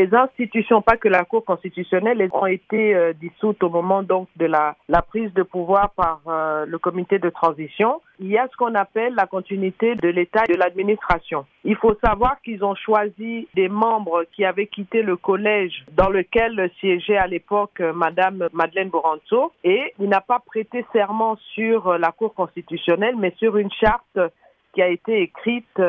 les institutions, pas que la Cour constitutionnelle, ont été euh, dissoutes au moment donc de la, prise de pouvoir par euh, le comité de transition. Il y a ce qu'on appelle la continuité de l'État et de l'administration. Il faut savoir qu'ils ont choisi des membres qui avaient quitté le collège dans lequel siégeait à l'époque euh, Madame Madeleine Boranzo et il n'a pas prêté serment sur la Cour constitutionnelle, mais sur une charte qui a été écrite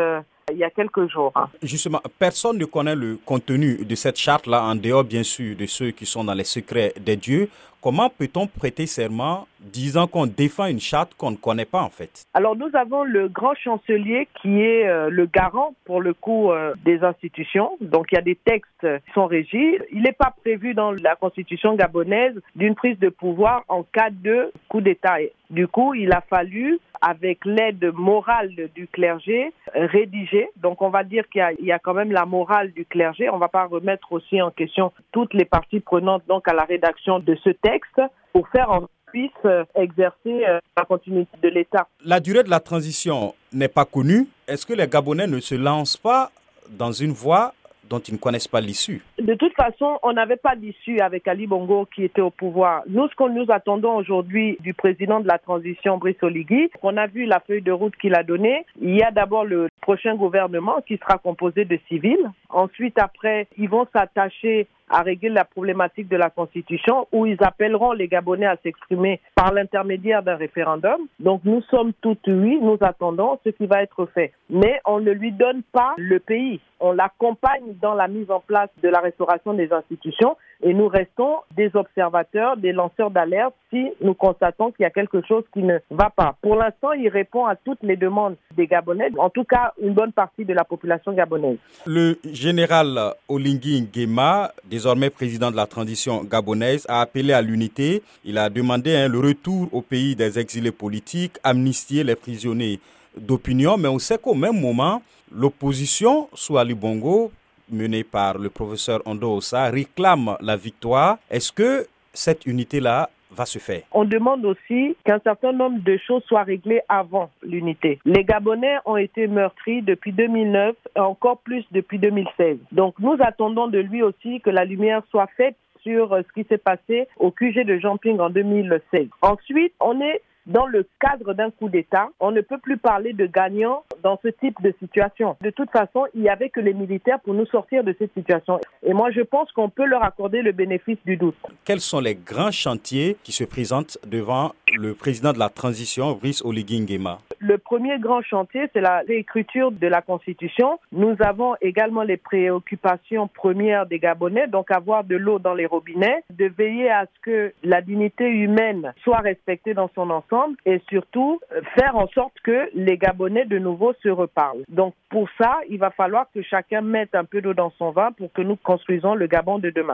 il y a quelques jours. Justement, personne ne connaît le contenu de cette charte-là, en dehors bien sûr de ceux qui sont dans les secrets des dieux. Comment peut-on prêter serment disant qu'on défend une charte qu'on ne connaît pas en fait Alors nous avons le grand chancelier qui est euh, le garant pour le coup euh, des institutions. Donc il y a des textes qui sont régis. Il n'est pas prévu dans la constitution gabonaise d'une prise de pouvoir en cas de coup d'État. Du coup, il a fallu, avec l'aide morale du clergé, rédiger. Donc on va dire qu'il y, a quand même la morale du clergé. On ne va pas remettre aussi en question toutes les parties prenantes donc à la rédaction de ce texte pour faire en puisse euh, exercer euh, la continuité de l'État. La durée de la transition n'est pas connue. Est-ce que les Gabonais ne se lancent pas dans une voie dont ils ne connaissent pas l'issue? De toute façon, on n'avait pas d'issue avec Ali Bongo qui était au pouvoir. Nous, ce que nous attendons aujourd'hui du président de la transition, Brice Oligui, on a vu la feuille de route qu'il a donnée. Il y a d'abord le prochain gouvernement qui sera composé de civils. Ensuite, après, ils vont s'attacher à régler la problématique de la Constitution où ils appelleront les Gabonais à s'exprimer par l'intermédiaire d'un référendum. Donc nous sommes tous oui, nous attendons ce qui va être fait. Mais on ne lui donne pas le pays. On l'accompagne dans la mise en place de la restauration des institutions et nous restons des observateurs, des lanceurs d'alerte si nous constatons qu'il y a quelque chose qui ne va pas. Pour l'instant, il répond à toutes les demandes des Gabonais, en tout cas une bonne partie de la population gabonaise. Le général Olingui Nguema, désormais président de la transition gabonaise, a appelé à l'unité. Il a demandé hein, le retour au pays des exilés politiques, amnistier les prisonniers d'opinion, mais on sait qu'au même moment, l'opposition Ali Bongo menée par le professeur Ondo Ossa réclame la victoire. Est-ce que cette unité-là va se faire? On demande aussi qu'un certain nombre de choses soient réglées avant l'unité. Les Gabonais ont été meurtris depuis 2009 et encore plus depuis 2016. Donc nous attendons de lui aussi que la lumière soit faite sur ce qui s'est passé au QG de Jean-Ping en 2016. Ensuite, on est dans le cadre d'un coup d'État, on ne peut plus parler de gagnants dans ce type de situation. De toute façon, il n'y avait que les militaires pour nous sortir de cette situation. Et moi, je pense qu'on peut leur accorder le bénéfice du doute. Quels sont les grands chantiers qui se présentent devant le président de la transition, Brice Oligui Nguema? Le premier grand chantier, c'est la réécriture de la Constitution. Nous avons également les préoccupations premières des Gabonais, donc avoir de l'eau dans les robinets, de veiller à ce que la dignité humaine soit respectée dans son ensemble et surtout euh, faire en sorte que les Gabonais de nouveau se reparlent. Donc pour ça, il va falloir que chacun mette un peu d'eau dans son vin pour que nous construisons le Gabon de demain.